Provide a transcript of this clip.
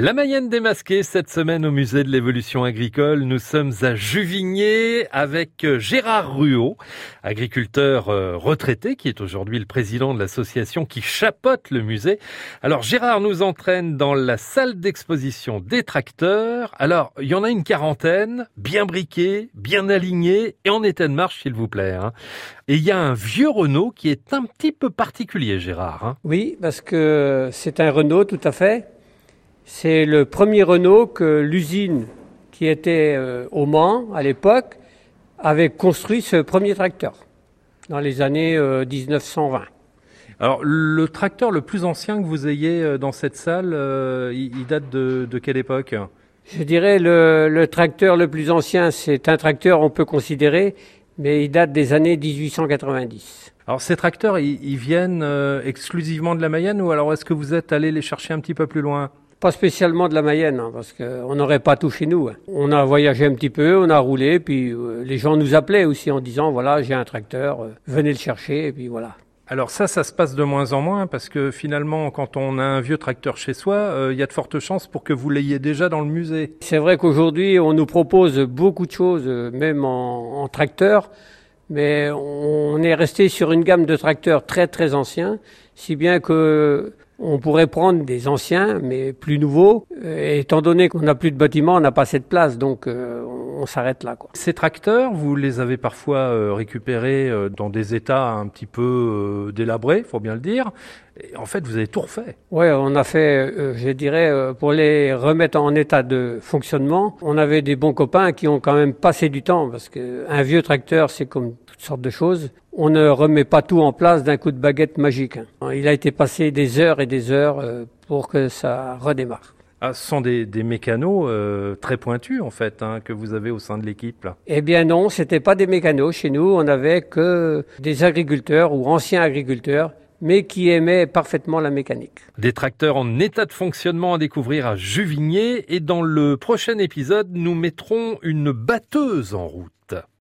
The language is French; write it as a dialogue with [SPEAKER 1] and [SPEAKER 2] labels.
[SPEAKER 1] La Mayenne démasquée cette semaine au musée de l'évolution agricole. Nous sommes à Juvigné avec euh, Gérard Ruot, agriculteur euh, retraité qui est aujourd'hui le président de l'association qui chapote le musée. Alors Gérard nous entraîne dans la salle d'exposition des tracteurs. Alors il y en a une quarantaine, bien briqués, bien alignés et en état de marche s'il vous plaît. Hein. Et il y a un vieux Renault qui est un petit peu particulier Gérard. Hein.
[SPEAKER 2] Oui, parce que c'est un Renault tout à fait c'est le premier Renault que l'usine qui était euh, au Mans à l'époque avait construit ce premier tracteur dans les années 1920. Euh,
[SPEAKER 1] Alors le tracteur le plus ancien que vous ayez euh, dans cette salle, il, date de, quelle époque?
[SPEAKER 2] Je dirais le, le tracteur le plus ancien, c'est un tracteur on peut considérer, mais il date des années 1890.
[SPEAKER 1] Alors ces tracteurs, ils, viennent exclusivement de la Mayenne ou alors est-ce que vous êtes allé les chercher un petit peu plus loin?
[SPEAKER 2] Pas spécialement de la Mayenne, hein, parce qu'on n'aurait pas tout chez nous. Hein. On a voyagé un petit peu, on a roulé, puis euh, les gens nous appelaient aussi en disant voilà, j'ai un tracteur, euh, venez le chercher, et puis voilà.
[SPEAKER 1] Alors ça, ça se passe de moins en moins parce que finalement, quand on a un vieux tracteur chez soi, euh, il y a de fortes chances pour que vous l'ayez déjà dans le musée.
[SPEAKER 2] C'est vrai qu'aujourd'hui, on nous propose beaucoup de choses, même en, en tracteur, mais on est resté sur une gamme de tracteurs très très anciens, si bien que on pourrait prendre des anciens, mais plus nouveaux. Et étant donné qu'on n'a plus de bâtiments, on n'a pas cette place, donc euh, on s'arrête là. Quoi.
[SPEAKER 1] Ces tracteurs, vous les avez parfois euh, récupérés euh, dans des états un petit peu délabrés, faut bien le dire. Et en fait, vous avez tout refait.
[SPEAKER 2] Oui, on a fait, je dirais, pour les remettre en état de fonctionnement. On avait des bons copains qui ont quand même passé du temps, parce qu'un vieux tracteur, c'est comme toutes sortes de choses. On ne remet pas tout en place d'un coup de baguette magique. Hein. Il a été passé des heures et des heures pour que ça redémarre.
[SPEAKER 1] Ah, ce sont des, des mécanos euh, très pointus en fait hein, que vous avez au sein de l'équipe là.
[SPEAKER 2] Eh bien non, c'était pas des mécanos. Chez nous, on avait que des agriculteurs ou anciens agriculteurs mais qui aimaient parfaitement la mécanique.
[SPEAKER 1] Des tracteurs en état de fonctionnement à découvrir à Juvigné et dans le prochain épisode, nous mettrons une batteuse en route.